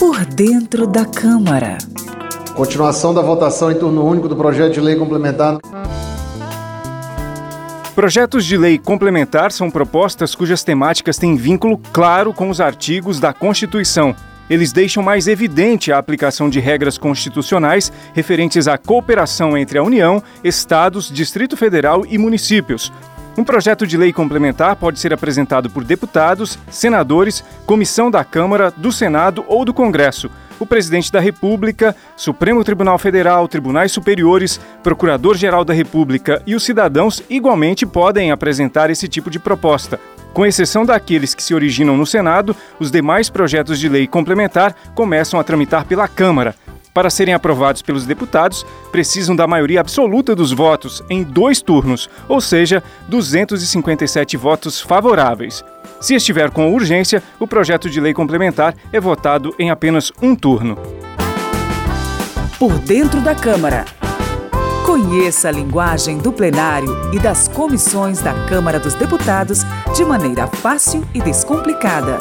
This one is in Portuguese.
Por dentro da Câmara. Continuação da votação em turno único do projeto de lei complementar. Projetos de lei complementar são propostas cujas temáticas têm vínculo claro com os artigos da Constituição. Eles deixam mais evidente a aplicação de regras constitucionais referentes à cooperação entre a União, Estados, Distrito Federal e municípios. Um projeto de lei complementar pode ser apresentado por deputados, senadores, comissão da Câmara, do Senado ou do Congresso o presidente da República, Supremo Tribunal Federal, tribunais superiores, Procurador-Geral da República e os cidadãos igualmente podem apresentar esse tipo de proposta. Com exceção daqueles que se originam no Senado, os demais projetos de lei complementar começam a tramitar pela Câmara. Para serem aprovados pelos deputados, precisam da maioria absoluta dos votos em dois turnos, ou seja, 257 votos favoráveis. Se estiver com urgência, o projeto de lei complementar é votado em apenas um turno. Por dentro da Câmara. Conheça a linguagem do plenário e das comissões da Câmara dos Deputados de maneira fácil e descomplicada.